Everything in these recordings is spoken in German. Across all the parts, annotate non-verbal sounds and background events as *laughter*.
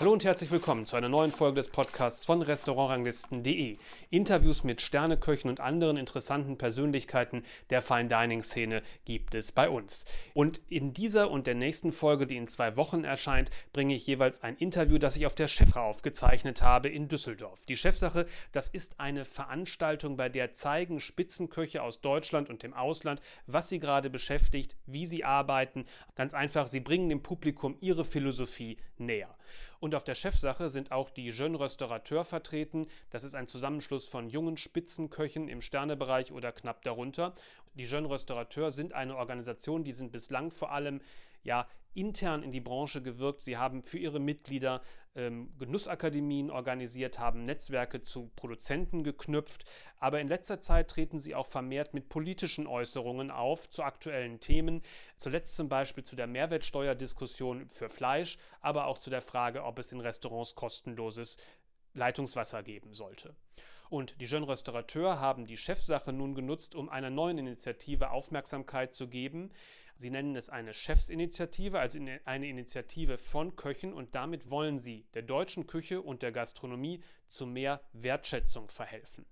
Hallo und herzlich willkommen zu einer neuen Folge des Podcasts von Restaurantranglisten.de. Interviews mit Sterneköchen und anderen interessanten Persönlichkeiten der Fine Dining Szene gibt es bei uns. Und in dieser und der nächsten Folge, die in zwei Wochen erscheint, bringe ich jeweils ein Interview, das ich auf der Chefra aufgezeichnet habe in Düsseldorf. Die Chefsache, das ist eine Veranstaltung, bei der zeigen Spitzenköche aus Deutschland und dem Ausland, was sie gerade beschäftigt, wie sie arbeiten. Ganz einfach, sie bringen dem Publikum ihre Philosophie näher. Und auf der Chefsache sind auch die Jeune Restaurateur vertreten. Das ist ein Zusammenschluss von jungen Spitzenköchen im Sternebereich oder knapp darunter. Die Jeune Restaurateur sind eine Organisation, die sind bislang vor allem ja, intern in die Branche gewirkt. Sie haben für ihre Mitglieder ähm, Genussakademien organisiert, haben Netzwerke zu Produzenten geknüpft. Aber in letzter Zeit treten sie auch vermehrt mit politischen Äußerungen auf zu aktuellen Themen. Zuletzt zum Beispiel zu der Mehrwertsteuerdiskussion für Fleisch, aber auch zu der Frage, ob es in Restaurants kostenloses Leitungswasser geben sollte. Und die Jeunes Restaurateurs haben die Chefsache nun genutzt, um einer neuen Initiative Aufmerksamkeit zu geben. Sie nennen es eine Chefsinitiative, also eine Initiative von Köchen und damit wollen sie der deutschen Küche und der Gastronomie zu mehr Wertschätzung verhelfen.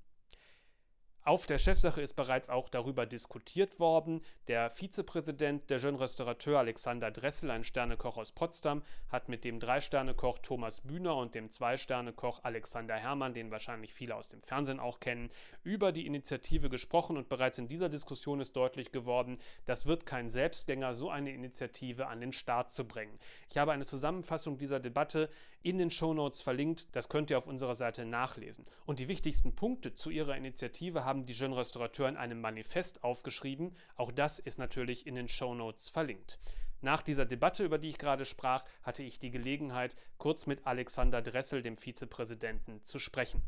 Auf der Chefsache ist bereits auch darüber diskutiert worden. Der Vizepräsident der Jeune Restaurateur Alexander Dressel, ein Sternekoch aus Potsdam, hat mit dem Drei-Sterne-Koch Thomas Bühner und dem Zwei-Sterne-Koch Alexander Herrmann, den wahrscheinlich viele aus dem Fernsehen auch kennen, über die Initiative gesprochen und bereits in dieser Diskussion ist deutlich geworden, das wird kein Selbstgänger, so eine Initiative an den Start zu bringen. Ich habe eine Zusammenfassung dieser Debatte in den Shownotes verlinkt, das könnt ihr auf unserer Seite nachlesen. Und die wichtigsten Punkte zu ihrer Initiative haben haben die Jeune Restaurateur in einem Manifest aufgeschrieben. Auch das ist natürlich in den Show Notes verlinkt. Nach dieser Debatte, über die ich gerade sprach, hatte ich die Gelegenheit, kurz mit Alexander Dressel, dem Vizepräsidenten, zu sprechen.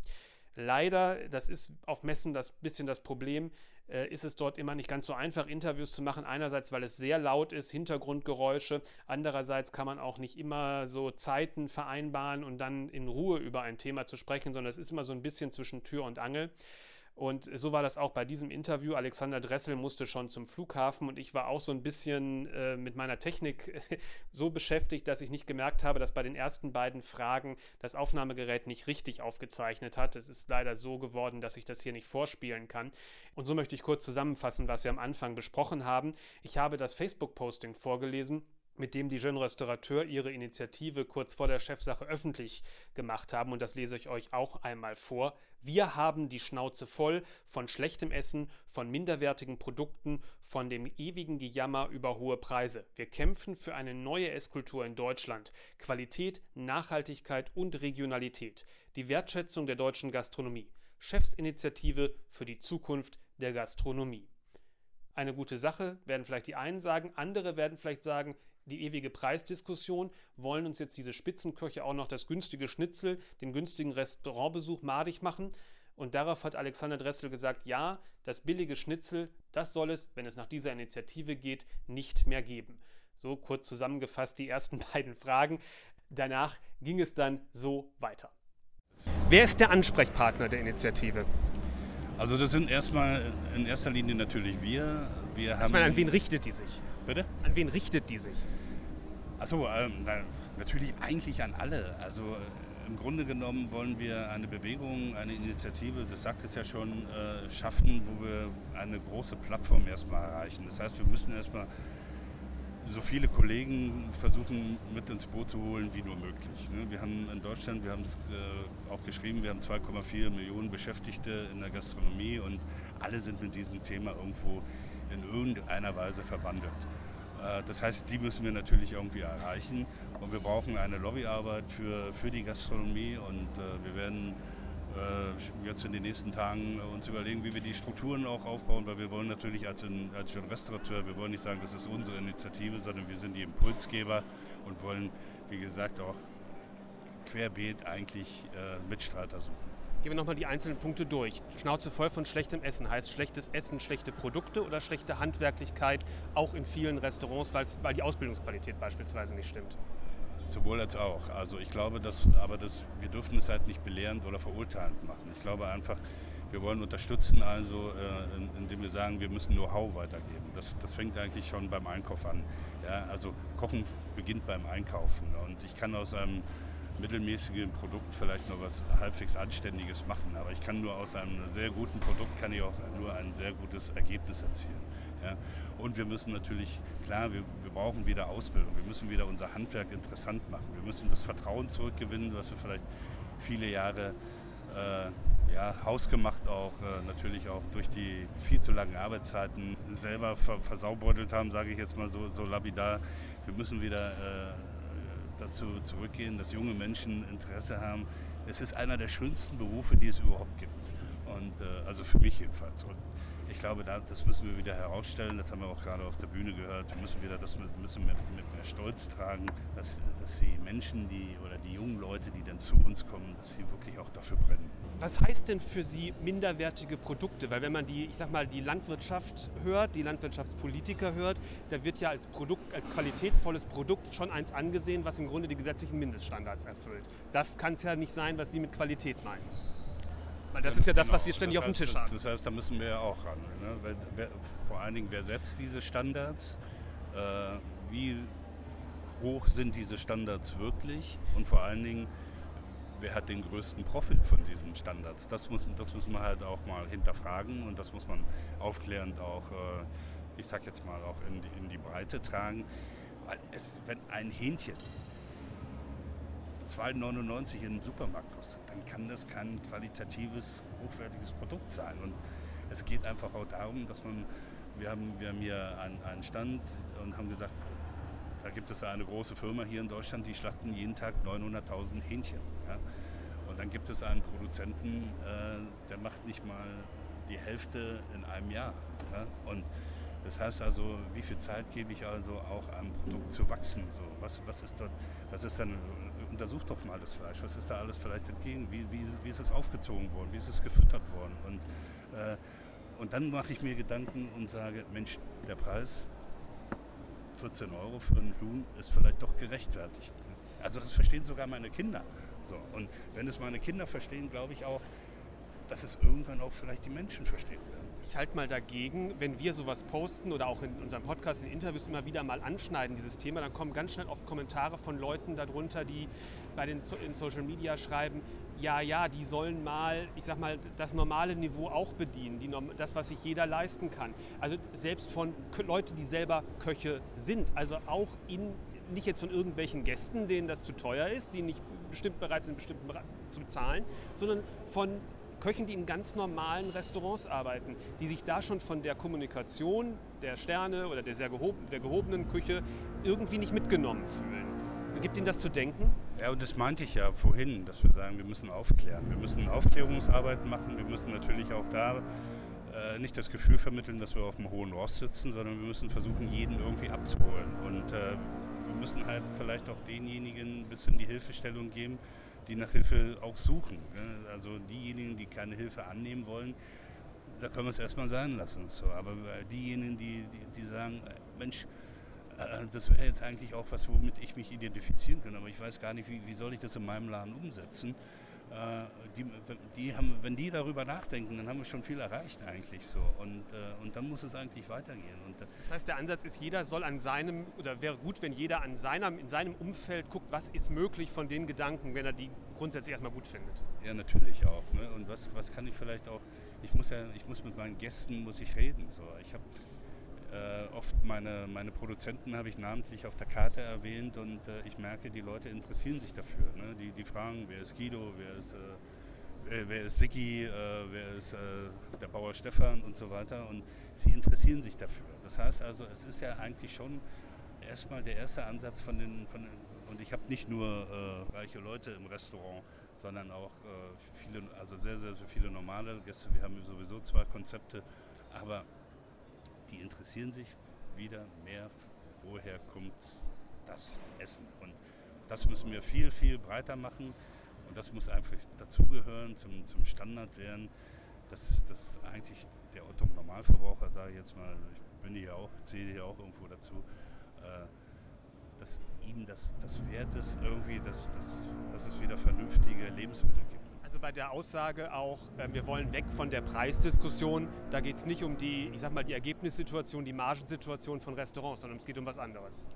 Leider, das ist auf Messen das bisschen das Problem, äh, ist es dort immer nicht ganz so einfach, Interviews zu machen. Einerseits, weil es sehr laut ist, Hintergrundgeräusche. Andererseits kann man auch nicht immer so Zeiten vereinbaren und dann in Ruhe über ein Thema zu sprechen, sondern es ist immer so ein bisschen zwischen Tür und Angel. Und so war das auch bei diesem Interview. Alexander Dressel musste schon zum Flughafen und ich war auch so ein bisschen äh, mit meiner Technik *laughs* so beschäftigt, dass ich nicht gemerkt habe, dass bei den ersten beiden Fragen das Aufnahmegerät nicht richtig aufgezeichnet hat. Es ist leider so geworden, dass ich das hier nicht vorspielen kann. Und so möchte ich kurz zusammenfassen, was wir am Anfang besprochen haben. Ich habe das Facebook-Posting vorgelesen mit dem die Jeune Restaurateur ihre Initiative kurz vor der Chefsache öffentlich gemacht haben. Und das lese ich euch auch einmal vor. Wir haben die Schnauze voll von schlechtem Essen, von minderwertigen Produkten, von dem ewigen Gejammer über hohe Preise. Wir kämpfen für eine neue Esskultur in Deutschland. Qualität, Nachhaltigkeit und Regionalität. Die Wertschätzung der deutschen Gastronomie. Chefsinitiative für die Zukunft der Gastronomie. Eine gute Sache, werden vielleicht die einen sagen, andere werden vielleicht sagen, die ewige Preisdiskussion, wollen uns jetzt diese Spitzenköche auch noch das günstige Schnitzel, den günstigen Restaurantbesuch madig machen. Und darauf hat Alexander Dressel gesagt, ja, das billige Schnitzel, das soll es, wenn es nach dieser Initiative geht, nicht mehr geben. So kurz zusammengefasst die ersten *laughs* beiden Fragen. Danach ging es dann so weiter. Wer ist der Ansprechpartner der Initiative? Also das sind erstmal in erster Linie natürlich wir. wir haben ich meine, an wen richtet die sich? Bitte? An wen richtet die sich? Achso, ähm, natürlich eigentlich an alle. Also äh, im Grunde genommen wollen wir eine Bewegung, eine Initiative, das sagt es ja schon, äh, schaffen, wo wir eine große Plattform erstmal erreichen. Das heißt, wir müssen erstmal so viele Kollegen versuchen mit ins Boot zu holen wie nur möglich. Ne? Wir haben in Deutschland, wir haben es äh, auch geschrieben, wir haben 2,4 Millionen Beschäftigte in der Gastronomie und alle sind mit diesem Thema irgendwo in irgendeiner Weise verbandelt. Äh, das heißt, die müssen wir natürlich irgendwie erreichen und wir brauchen eine Lobbyarbeit für, für die Gastronomie und äh, wir werden äh, jetzt in den nächsten Tagen uns überlegen, wie wir die Strukturen auch aufbauen, weil wir wollen natürlich als, in, als Restaurateur, wir wollen nicht sagen, das ist unsere Initiative, sondern wir sind die Impulsgeber und wollen, wie gesagt, auch querbeet eigentlich Mitstreiter suchen. Gehen wir nochmal die einzelnen Punkte durch. Schnauze voll von schlechtem Essen heißt schlechtes Essen, schlechte Produkte oder schlechte Handwerklichkeit, auch in vielen Restaurants, weil die Ausbildungsqualität beispielsweise nicht stimmt. Sowohl als auch. Also ich glaube, dass, aber das, wir dürfen es halt nicht belehrend oder verurteilend machen. Ich glaube einfach, Wir wollen unterstützen also, äh, indem wir sagen, wir müssen Know-how weitergeben. Das, das fängt eigentlich schon beim Einkauf an. Ja, also Kochen beginnt beim Einkaufen. Und ich kann aus einem mittelmäßigen Produkt vielleicht noch was halbwegs Anständiges machen. Aber ich kann nur aus einem sehr guten Produkt kann ich auch nur ein sehr gutes Ergebnis erzielen. Ja. Und wir müssen natürlich, klar, wir, wir brauchen wieder Ausbildung, wir müssen wieder unser Handwerk interessant machen, wir müssen das Vertrauen zurückgewinnen, was wir vielleicht viele Jahre äh, ja, hausgemacht auch äh, natürlich auch durch die viel zu langen Arbeitszeiten selber ver versaubeutelt haben, sage ich jetzt mal so, so lapidar. Wir müssen wieder äh, dazu zurückgehen, dass junge Menschen Interesse haben. Es ist einer der schönsten Berufe, die es überhaupt gibt. Und äh, also für mich jedenfalls. Und ich glaube, das müssen wir wieder herausstellen. Das haben wir auch gerade auf der Bühne gehört. Wir müssen wieder das mit, müssen mit, mit mehr Stolz tragen, dass, dass die Menschen, die oder die jungen Leute, die dann zu uns kommen, dass sie wirklich auch dafür brennen. Was heißt denn für Sie minderwertige Produkte? Weil wenn man die, ich sag mal, die Landwirtschaft hört, die Landwirtschaftspolitiker hört, da wird ja als Produkt, als qualitätsvolles Produkt schon eins angesehen, was im Grunde die gesetzlichen Mindeststandards erfüllt. Das kann es ja nicht sein, was Sie mit Qualität meinen. Weil das ist ja das, genau. was wir ständig das heißt, auf dem Tisch haben. Das heißt, da müssen wir ja auch ran. Ne? Wer, wer, vor allen Dingen, wer setzt diese Standards? Äh, wie hoch sind diese Standards wirklich? Und vor allen Dingen, wer hat den größten Profit von diesen Standards? Das muss, das muss man halt auch mal hinterfragen und das muss man aufklärend auch, äh, ich sag jetzt mal, auch in die, in die Breite tragen. Weil es, wenn ein Hähnchen 2,99 in den Supermarkt kostet, dann kann das kein qualitatives, hochwertiges Produkt sein. Und es geht einfach auch darum, dass man, wir haben, wir haben hier einen, einen Stand und haben gesagt, da gibt es eine große Firma hier in Deutschland, die schlachten jeden Tag 900.000 Hähnchen. Ja? Und dann gibt es einen Produzenten, äh, der macht nicht mal die Hälfte in einem Jahr. Ja? Und das heißt also, wie viel Zeit gebe ich also auch einem Produkt zu wachsen? So, was, was ist dort, was ist dann, untersucht doch mal das Fleisch, was ist da alles vielleicht entgegen, wie, wie, wie ist es aufgezogen worden, wie ist es gefüttert worden? Und, äh, und dann mache ich mir Gedanken und sage, Mensch, der Preis, 14 Euro für ein Huhn, ist vielleicht doch gerechtfertigt. Also das verstehen sogar meine Kinder. So, und wenn es meine Kinder verstehen, glaube ich auch, dass es irgendwann auch vielleicht die Menschen verstehen werden. Ich halte mal dagegen, wenn wir sowas posten oder auch in unserem Podcast, in Interviews immer wieder mal anschneiden, dieses Thema, dann kommen ganz schnell oft Kommentare von Leuten darunter, die bei den in Social Media schreiben, ja, ja, die sollen mal, ich sag mal, das normale Niveau auch bedienen, die, das, was sich jeder leisten kann. Also selbst von Leuten, die selber Köche sind, also auch in nicht jetzt von irgendwelchen Gästen, denen das zu teuer ist, die nicht bestimmt bereit sind, bestimmt zu zahlen, sondern von Köchen, die in ganz normalen Restaurants arbeiten, die sich da schon von der Kommunikation der Sterne oder der, sehr gehoben, der gehobenen Küche irgendwie nicht mitgenommen fühlen. Gibt Ihnen das zu denken? Ja, und das meinte ich ja vorhin, dass wir sagen, wir müssen aufklären. Wir müssen Aufklärungsarbeit machen. Wir müssen natürlich auch da äh, nicht das Gefühl vermitteln, dass wir auf dem hohen Ross sitzen, sondern wir müssen versuchen, jeden irgendwie abzuholen. Und äh, wir müssen halt vielleicht auch denjenigen ein bisschen die Hilfestellung geben, die nach Hilfe auch suchen. Also diejenigen, die keine Hilfe annehmen wollen, da können wir es erstmal sein lassen. So, aber diejenigen, die, die, die sagen, Mensch, äh, das wäre jetzt eigentlich auch was, womit ich mich identifizieren kann, aber ich weiß gar nicht, wie, wie soll ich das in meinem Laden umsetzen. Äh, die, die haben, wenn die darüber nachdenken, dann haben wir schon viel erreicht eigentlich so. Und, äh, und dann muss es eigentlich weitergehen. Und, das heißt, der Ansatz ist, jeder soll an seinem, oder wäre gut, wenn jeder an seinem, in seinem Umfeld guckt, was ist möglich von den Gedanken, wenn er die grundsätzlich erstmal gut findet. Ja, natürlich auch. Ne? Und was, was kann ich vielleicht auch, ich muss ja, ich muss mit meinen Gästen, muss ich reden. So. Ich habe äh, oft meine, meine Produzenten habe ich namentlich auf der Karte erwähnt und äh, ich merke, die Leute interessieren sich dafür. Ne? Die, die fragen, wer ist Guido, wer ist, äh, wer ist Siki, äh, wer ist äh, der Bauer Stefan und so weiter. Und sie interessieren sich dafür. Das heißt also, es ist ja eigentlich schon erstmal der erste Ansatz von den, von den und ich habe nicht nur äh, reiche Leute im Restaurant, sondern auch viele, also sehr, sehr, sehr viele normale Gäste. Wir haben sowieso zwei Konzepte, aber die interessieren sich wieder mehr, woher kommt das Essen. Und das müssen wir viel, viel breiter machen. Und das muss einfach dazugehören, zum, zum Standard werden, dass, dass eigentlich der Otto Normalverbraucher da jetzt mal, ich bin hier auch, zähle hier auch irgendwo dazu, äh, dass ihm das, das wert ist, irgendwie, dass, dass, dass es wieder vernünftige Lebensmittel gibt. Also bei der Aussage auch, äh, wir wollen weg von der Preisdiskussion, da geht es nicht um die, ich sag mal, die Ergebnissituation, die Margensituation von Restaurants, sondern es geht um was anderes.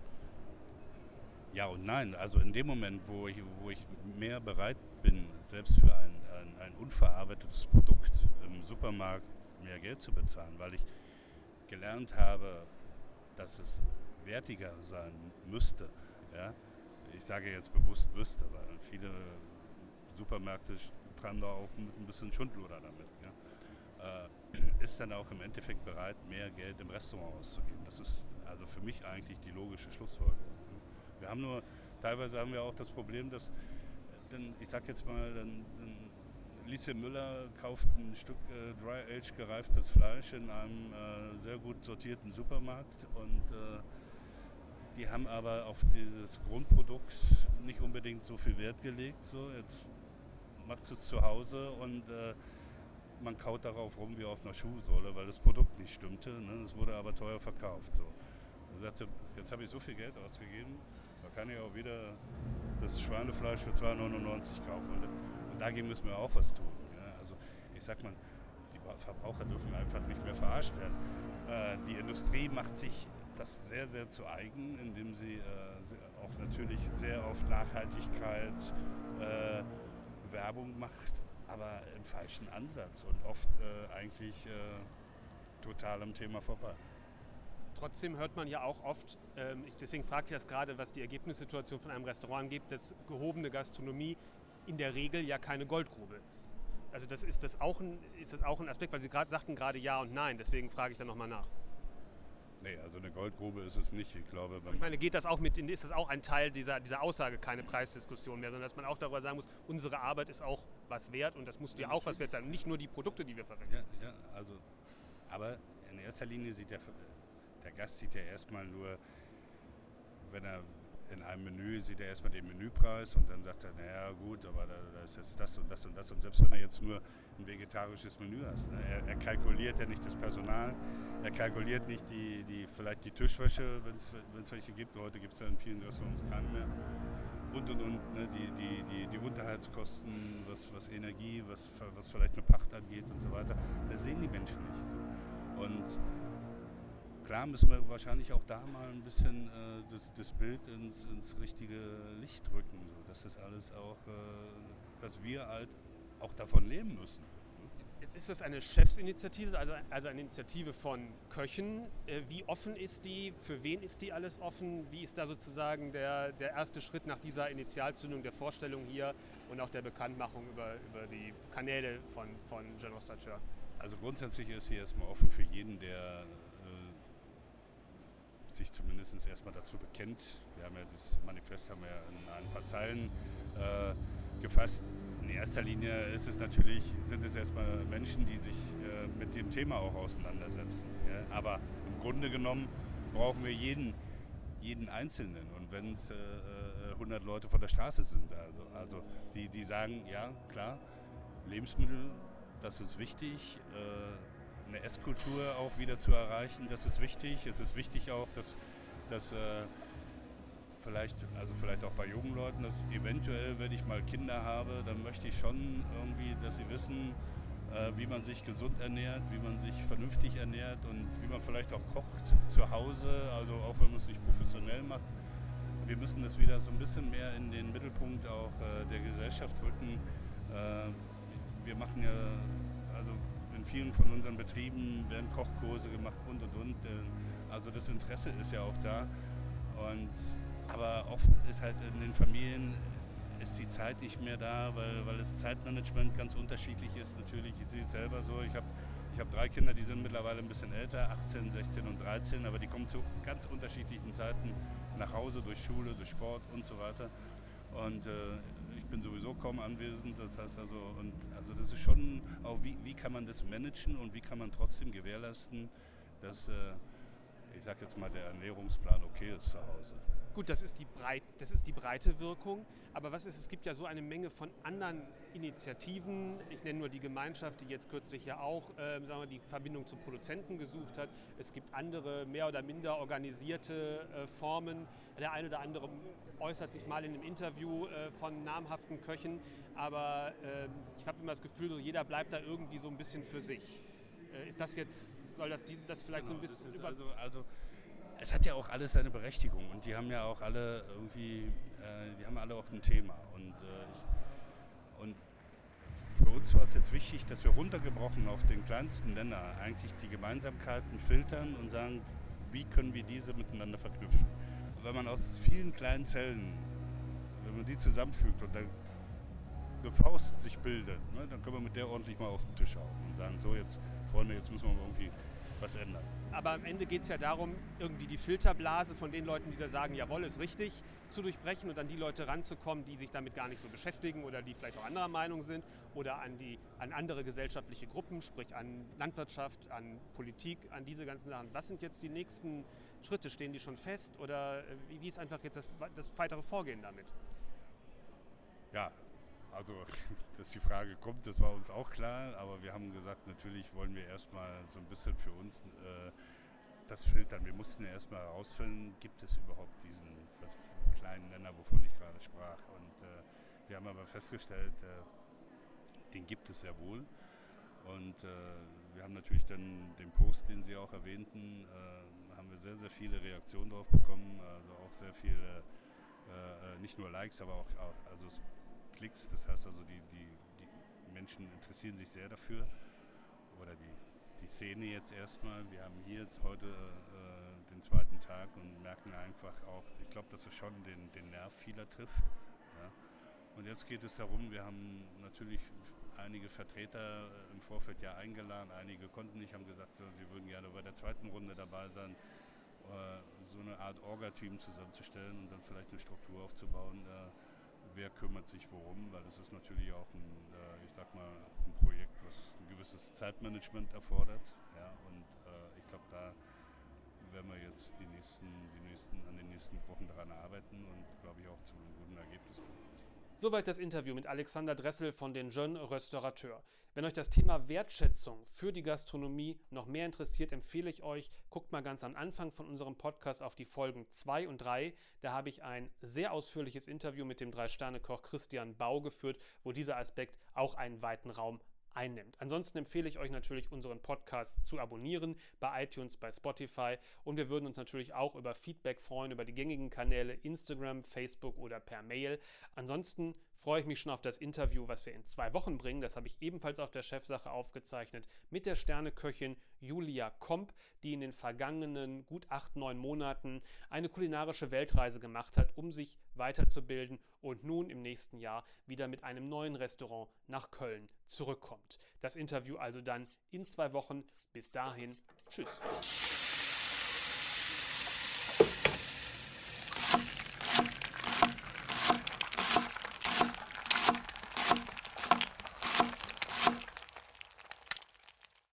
Ja und nein. Also in dem Moment, wo ich, wo ich mehr bereit bin, selbst für ein, ein, ein unverarbeitetes Produkt im Supermarkt mehr Geld zu bezahlen, weil ich gelernt habe, dass es wertiger sein müsste. Ja? Ich sage jetzt bewusst müsste, weil viele Supermärkte treiben da auch mit ein bisschen Schundluder damit. Ja? Äh, ist dann auch im Endeffekt bereit, mehr Geld im Restaurant auszugeben. Das ist also für mich eigentlich die logische Schlussfolgerung. Wir haben nur, teilweise haben wir auch das Problem, dass, dann, ich sag jetzt mal, dann, dann Lieschen Müller kauft ein Stück äh, Dry Age gereiftes Fleisch in einem äh, sehr gut sortierten Supermarkt und äh, die haben aber auf dieses Grundprodukt nicht unbedingt so viel Wert gelegt. So, jetzt macht es zu Hause und äh, man kaut darauf rum wie auf einer Schuhsohle, weil das Produkt nicht stimmte. Ne? Es wurde aber teuer verkauft. So. Dann sagt jetzt habe ich so viel Geld ausgegeben, da kann ich auch wieder das Schweinefleisch für 2,99 kaufen. Und, das, und, dagegen müssen wir auch was tun. Ja? Also ich sag mal, die Verbraucher dürfen einfach nicht mehr verarscht werden. Äh, die Industrie macht sich das sehr, sehr zu eigen, indem sie äh, auch natürlich sehr auf Nachhaltigkeit Werbung macht, aber im falschen Ansatz und oft äh, eigentlich äh, total am Thema vorbei. Trotzdem hört man ja auch oft, ähm, ich, deswegen frage ich das gerade, was die Ergebnissituation von einem Restaurant angeht, dass gehobene Gastronomie in der Regel ja keine Goldgrube ist. Also das ist das auch ein, ist das auch ein Aspekt, weil Sie gerade sagten gerade ja und nein, deswegen frage ich da nochmal nach. Nee, also eine Goldgrube ist es nicht. Ich glaube, ich meine, geht das auch mit, ist das auch ein Teil dieser, dieser Aussage, keine Preisdiskussion mehr, sondern dass man auch darüber sagen muss, unsere Arbeit ist auch was wert und das muss dir auch was wert sein. Nicht nur die Produkte, die wir verwenden. Ja, ja, also, aber in erster Linie sieht der, der Gast sieht ja erstmal nur, wenn er in einem Menü sieht er erstmal den Menüpreis und dann sagt er, naja gut, aber da, da, ist jetzt das und das und das. Und selbst wenn er jetzt nur ein vegetarisches Menü hast, ne, er, er, kalkuliert ja nicht das Personal, er kalkuliert nicht die, die vielleicht die Tischwäsche, wenn es welche gibt. Heute gibt es ja in vielen Restaurants keine mehr. Und und und, ne, die, die, die, die Unterhaltskosten, was, was Energie, was, was vielleicht eine Pacht angeht und so weiter, das sehen die Menschen nicht. So. Und klar müssen wir wahrscheinlich auch da mal ein bisschen äh, das, das, Bild ins, ins, richtige Licht rücken, so, dass das alles auch, äh, dass wir halt auch davon leben müssen. Jetzt ist das eine Chefsinitiative, also, also eine Initiative von Köchen. Äh, wie offen ist die? Für wen ist die alles offen? Wie ist da sozusagen der, der erste Schritt nach dieser Initialzündung der Vorstellung hier und auch der Bekanntmachung über, über die Kanäle von, von Ostateur? Also grundsätzlich ist sie erstmal offen für jeden, der sich zumindest erstmal dazu bekennt. Wir haben ja das Manifest haben wir in ein paar Zeilen äh, gefasst. In erster Linie ist es natürlich, sind es erstmal Menschen, die sich äh, mit dem Thema auch auseinandersetzen. Ja? Aber im Grunde genommen brauchen wir jeden, jeden Einzelnen. Und wenn es äh, 100 äh, Leute von der Straße sind, also, also die, die sagen, ja klar, Lebensmittel, das ist wichtig äh, eine Esskultur auch wieder zu erreichen. Das ist wichtig. Es ist wichtig auch, dass, dass äh, vielleicht, also vielleicht auch bei jungen Leuten, dass eventuell, wenn ich mal Kinder habe, dann möchte ich schon irgendwie, dass sie wissen, äh, wie man sich gesund ernährt, wie man sich vernünftig ernährt und wie man vielleicht auch kocht zu Hause, also auch wenn man es nicht professionell macht. Wir müssen das wieder so ein bisschen mehr in den Mittelpunkt auch äh, der Gesellschaft rücken. Äh, wir machen ja, in vielen von unseren Betrieben werden Kochkurse gemacht und und und. Äh, also das Interesse ist ja auch da. Und, aber oft ist halt in den Familien ist die Zeit nicht mehr da, weil, weil das Zeitmanagement ganz unterschiedlich ist. Natürlich, ich sehe es selber so. Ich habe ich hab drei Kinder, die sind mittlerweile ein bisschen älter, 18, 16 und 13, aber die kommen zu ganz unterschiedlichen Zeiten nach Hause, durch Schule, durch Sport und so weiter. Und äh, bin sowieso kaum anwesend. Das heißt also, und also das ist schon auch, wie, wie kann man das managen und wie kann man trotzdem gewährleisten, dass, äh, ich sag jetzt mal, der Ernährungsplan okay ist zu Hause. Gut, das ist, die breit, das ist die breite Wirkung. Aber was ist, es gibt ja so eine Menge von anderen Initiativen. Ich nenne nur die Gemeinschaft, die jetzt kürzlich ja auch äh, sagen wir, die Verbindung zu Produzenten gesucht hat. Es gibt andere mehr oder minder organisierte äh, Formen. Der eine oder andere äußert sich mal in einem Interview äh, von namhaften Köchen. Aber ähm, ich habe immer das Gefühl, jeder bleibt da irgendwie so ein bisschen für sich. Äh, ist das jetzt, soll das diese, das vielleicht genau, so ein bisschen über... Also, also es hat ja auch alles seine Berechtigung und die haben ja auch alle irgendwie, äh, die haben alle auch ein Thema. Und, äh, ich, und für uns war es jetzt wichtig, dass wir runtergebrochen auf den kleinsten Nenner eigentlich die Gemeinsamkeiten filtern und sagen, wie können wir diese miteinander verknüpfen. wenn man aus vielen kleinen Zellen, wenn man die zusammenfügt und dann eine Faust sich bildet, ne, dann können wir mit der ordentlich mal auf den Tisch hauen und sagen, so jetzt Freunde, jetzt müssen wir irgendwie was ändern. Aber am Ende geht es ja darum, irgendwie die Filterblase von den Leuten, die da sagen, jawohl, ist richtig, zu durchbrechen und an die Leute ranzukommen, die sich damit gar nicht so beschäftigen oder die vielleicht auch anderer Meinung sind oder an, die, an andere gesellschaftliche Gruppen, sprich an Landwirtschaft, an Politik, an diese ganzen Sachen. Was sind jetzt die nächsten Schritte? Stehen die schon fest oder äh, wie, wie ist einfach jetzt das, das weitere Vorgehen damit? Ja, also, *laughs* dass die Frage kommt, das war uns auch klar, aber wir haben gesagt, natürlich wollen wir erstmal so ein bisschen für uns äh, das filtern. Wir mussten erstmal herausfinden, gibt es überhaupt diesen kleinen Nenner, wovon ich gerade sprach. Und äh, wir haben aber festgestellt, äh, den gibt es sehr wohl. Und äh, wir haben natürlich dann den Post, den Sie auch erwähnten, äh, haben wir sehr, sehr viele Reaktionen darauf bekommen. Also auch sehr viele, äh, nicht nur Likes, aber auch, auch also Klicks. Das heißt also, die, die, die Menschen interessieren sich sehr dafür. Oder die, die Szene jetzt erstmal. Wir haben hier jetzt heute äh, den zweiten Tag und merken einfach auch, ich glaube, dass es schon den, den Nerv vieler trifft. Ja. Und jetzt geht es darum, wir haben natürlich einige Vertreter äh, im Vorfeld ja eingeladen, einige konnten nicht, haben gesagt, sie würden gerne bei der zweiten Runde dabei sein, äh, so eine Art Orga-Team zusammenzustellen und dann vielleicht eine Struktur aufzubauen, äh, wer kümmert sich worum, weil es ist natürlich auch ein, äh, ich sag mal, ein Projekt, was ein gewisses Zeitmanagement erfordert. Ja, und äh, ich glaube, da werden wir jetzt die nächsten, die nächsten, an den nächsten Wochen daran arbeiten und glaube ich auch zu einem guten Ergebnis kommen. Soweit das Interview mit Alexander Dressel von den Jeunes Restaurateurs. Wenn euch das Thema Wertschätzung für die Gastronomie noch mehr interessiert, empfehle ich euch, guckt mal ganz am Anfang von unserem Podcast auf die Folgen 2 und 3. Da habe ich ein sehr ausführliches Interview mit dem Drei-Sterne-Koch Christian Bau geführt, wo dieser Aspekt auch einen weiten Raum einnimmt. Ansonsten empfehle ich euch natürlich, unseren Podcast zu abonnieren bei iTunes, bei Spotify und wir würden uns natürlich auch über Feedback freuen, über die gängigen Kanäle Instagram, Facebook oder per Mail. Ansonsten freue ich mich schon auf das Interview, was wir in zwei Wochen bringen. Das habe ich ebenfalls auf der Chefsache aufgezeichnet mit der Sterneköchin Julia Komp, die in den vergangenen gut acht, neun Monaten eine kulinarische Weltreise gemacht hat, um sich weiterzubilden und nun im nächsten Jahr wieder mit einem neuen Restaurant nach Köln zurückkommt. Das Interview also dann in zwei Wochen. Bis dahin, tschüss.